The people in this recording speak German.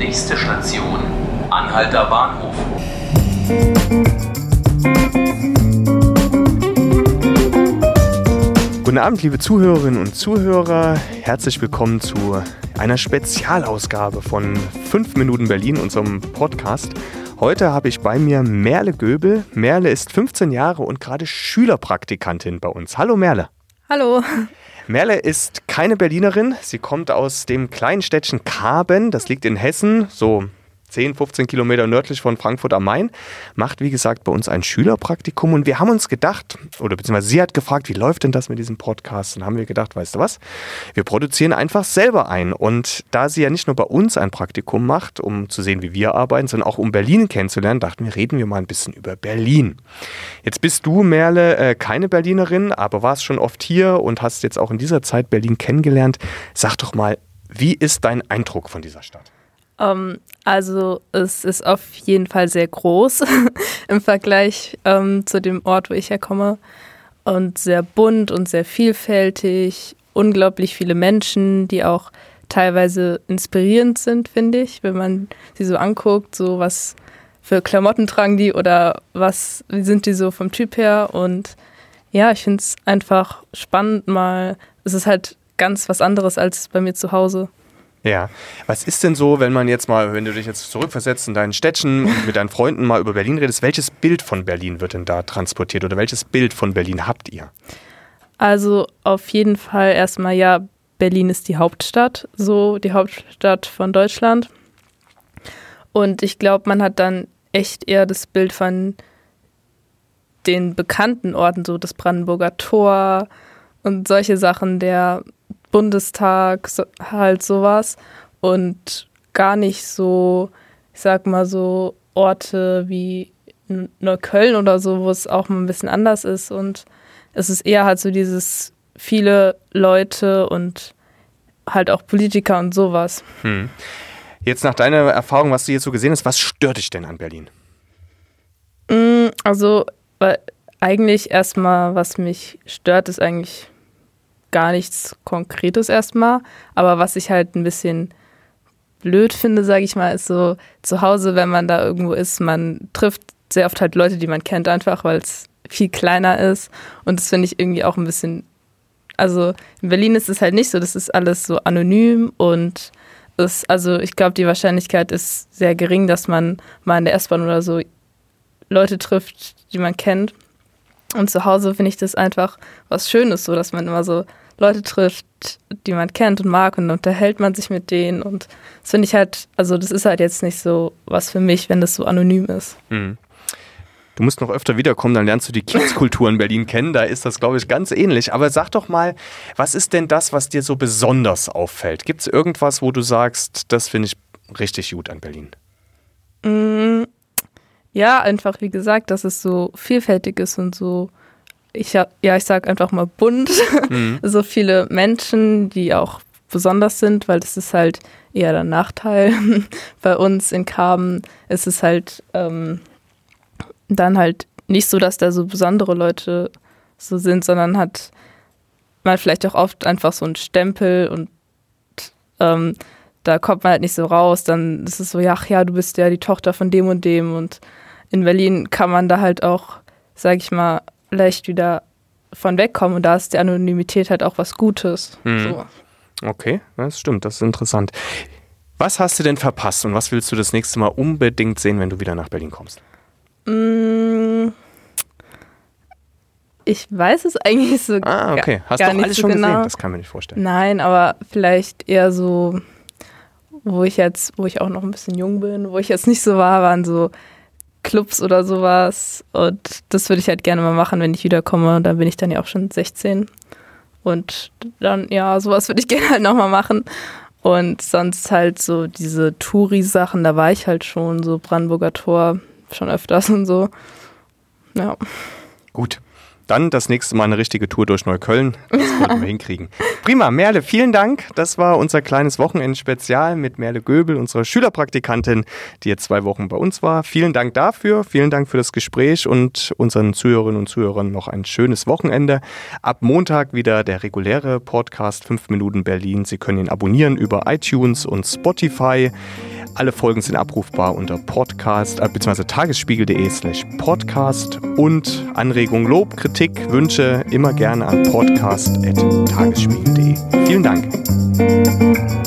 Nächste Station, Anhalter Bahnhof. Guten Abend, liebe Zuhörerinnen und Zuhörer. Herzlich willkommen zu einer Spezialausgabe von 5 Minuten Berlin, unserem Podcast. Heute habe ich bei mir Merle Göbel. Merle ist 15 Jahre und gerade Schülerpraktikantin bei uns. Hallo Merle. Hallo. Merle ist keine Berlinerin. Sie kommt aus dem kleinen Städtchen Karben. Das liegt in Hessen, so 10, 15 Kilometer nördlich von Frankfurt am Main, macht wie gesagt bei uns ein Schülerpraktikum und wir haben uns gedacht, oder beziehungsweise sie hat gefragt, wie läuft denn das mit diesem Podcast? Und haben wir gedacht, weißt du was, wir produzieren einfach selber ein und da sie ja nicht nur bei uns ein Praktikum macht, um zu sehen, wie wir arbeiten, sondern auch um Berlin kennenzulernen, dachten wir, reden wir mal ein bisschen über Berlin. Jetzt bist du, Merle, äh, keine Berlinerin, aber warst schon oft hier und hast jetzt auch in dieser Zeit Berlin kennengelernt. Sag doch mal, wie ist dein Eindruck von dieser Stadt? Um, ähm, also es ist auf jeden Fall sehr groß im Vergleich um, ähm, zu dem Ort, wo ich herkomme. Und sehr bunt und sehr vielfältig. Unglaublich viele Menschen, die auch teilweise inspirierend sind, finde ich, wenn man sie so anguckt, so was für Klamotten tragen die oder was, wie sind die so vom Typ her. Und ja, ich finde es einfach spannend mal. Es ist halt ganz was anderes als bei mir zu Hause. Ja. Was ist denn so, wenn man jetzt mal, wenn du dich jetzt zurückversetzt in deinen Städtchen und mit deinen Freunden mal über Berlin redest, welches Bild von Berlin wird denn da transportiert oder welches Bild von Berlin habt ihr? Also auf jeden Fall erstmal ja, Berlin ist die Hauptstadt, so die Hauptstadt von Deutschland. Und ich glaube, man hat dann echt eher das Bild von den bekannten Orten, so das Brandenburger Tor und solche Sachen, der Bundestag, so, halt sowas. Und gar nicht so, ich sag mal so, Orte wie Neukölln oder so, wo es auch mal ein bisschen anders ist. Und es ist eher halt so dieses viele Leute und halt auch Politiker und sowas. Hm. Jetzt nach deiner Erfahrung, was du jetzt so gesehen hast, was stört dich denn an Berlin? Mm, also, eigentlich erstmal, was mich stört, ist eigentlich gar nichts Konkretes erstmal. Aber was ich halt ein bisschen blöd finde, sage ich mal, ist so zu Hause, wenn man da irgendwo ist, man trifft sehr oft halt Leute, die man kennt, einfach weil es viel kleiner ist. Und das finde ich irgendwie auch ein bisschen. Also in Berlin ist es halt nicht so, das ist alles so anonym und ist, also ich glaube, die Wahrscheinlichkeit ist sehr gering, dass man mal in der S-Bahn oder so Leute trifft, die man kennt. Und zu Hause finde ich das einfach was Schönes, so dass man immer so Leute trifft, die man kennt und mag und unterhält man sich mit denen und das finde ich halt, also das ist halt jetzt nicht so was für mich, wenn das so anonym ist. Mhm. Du musst noch öfter wiederkommen, dann lernst du die Kiezkultur in Berlin kennen. Da ist das, glaube ich, ganz ähnlich. Aber sag doch mal, was ist denn das, was dir so besonders auffällt? Gibt es irgendwas, wo du sagst, das finde ich richtig gut an Berlin? Mm, ja, einfach wie gesagt, dass es so vielfältig ist und so ich ja, ich sag einfach mal bunt. Mhm. so viele Menschen, die auch besonders sind, weil das ist halt eher der Nachteil. Bei uns in Karben ist es halt ähm, dann halt nicht so, dass da so besondere Leute so sind, sondern hat man vielleicht auch oft einfach so einen Stempel und ähm, da kommt man halt nicht so raus. Dann ist es so, ja, ach ja, du bist ja die Tochter von dem und dem und in Berlin kann man da halt auch, sag ich mal, leicht wieder von wegkommen und da ist die Anonymität halt auch was Gutes. Mhm. So. Okay, das stimmt, das ist interessant. Was hast du denn verpasst und was willst du das nächste Mal unbedingt sehen, wenn du wieder nach Berlin kommst? Mm, ich weiß es eigentlich so Ah, okay. Hast du alles so schon genau. gesehen? Das kann man nicht vorstellen. Nein, aber vielleicht eher so, wo ich jetzt, wo ich auch noch ein bisschen jung bin, wo ich jetzt nicht so war, waren so Clubs oder sowas. Und das würde ich halt gerne mal machen, wenn ich wiederkomme. Da bin ich dann ja auch schon 16. Und dann, ja, sowas würde ich gerne halt nochmal machen. Und sonst halt so diese Touri-Sachen, da war ich halt schon, so Brandenburger Tor schon öfters und so. Ja. Gut. Dann das nächste Mal eine richtige Tour durch Neukölln. Das wollten wir hinkriegen. Prima, Merle, vielen Dank. Das war unser kleines Wochenendspezial mit Merle Göbel, unserer Schülerpraktikantin, die jetzt zwei Wochen bei uns war. Vielen Dank dafür. Vielen Dank für das Gespräch und unseren Zuhörerinnen und Zuhörern noch ein schönes Wochenende. Ab Montag wieder der reguläre Podcast 5 Minuten Berlin. Sie können ihn abonnieren über iTunes und Spotify. Alle Folgen sind abrufbar unter podcast äh, bzw. tagesspiegel.de slash podcast und Anregung, Lob, Kritik, Wünsche immer gerne an podcast.tagesspiegel.de. Vielen Dank.